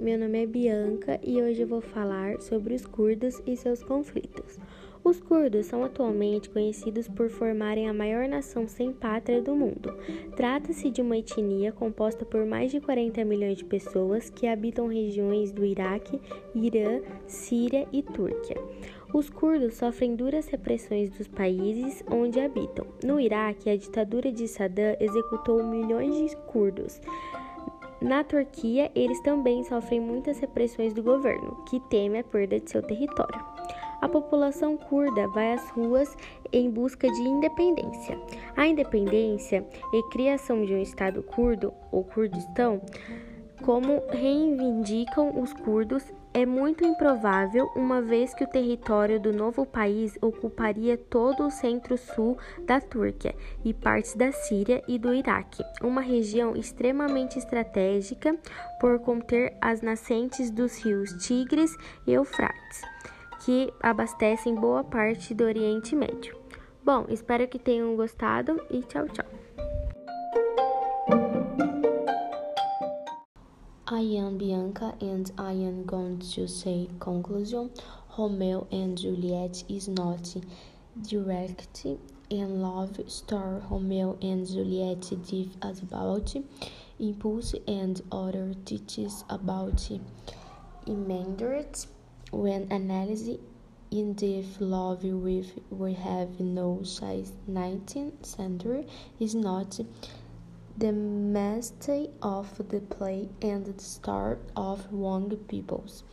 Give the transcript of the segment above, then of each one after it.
meu nome é Bianca e hoje eu vou falar sobre os curdos e seus conflitos. Os curdos são atualmente conhecidos por formarem a maior nação sem pátria do mundo. Trata-se de uma etnia composta por mais de 40 milhões de pessoas que habitam regiões do Iraque, Irã, Síria e Turquia. Os curdos sofrem duras repressões dos países onde habitam. No Iraque, a ditadura de Saddam executou milhões de curdos. Na Turquia, eles também sofrem muitas repressões do governo, que teme a perda de seu território. A população curda vai às ruas em busca de independência. A independência e criação de um Estado curdo, ou Kurdistão, como reivindicam os curdos, é muito improvável, uma vez que o território do novo país ocuparia todo o centro-sul da Turquia e partes da Síria e do Iraque, uma região extremamente estratégica por conter as nascentes dos rios Tigres e Eufrates, que abastecem boa parte do Oriente Médio. Bom, espero que tenham gostado e tchau, tchau. I am Bianca and I am going to say conclusion. Romeo and Juliet is not direct and love story. Romeo and Juliet div about impulse and other teaches about immediate when analysis in the love with we have no size 19th century is not the master of the play and the start of young peoples.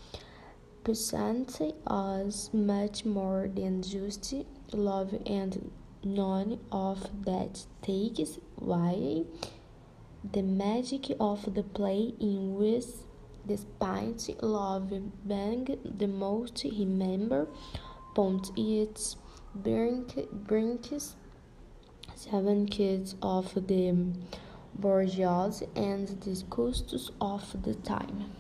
Present us much more than just love and none of that takes away the magic of the play in which despite love being the most remember point its brink brinks seven kids of the bourgeoisie and the costs of the time.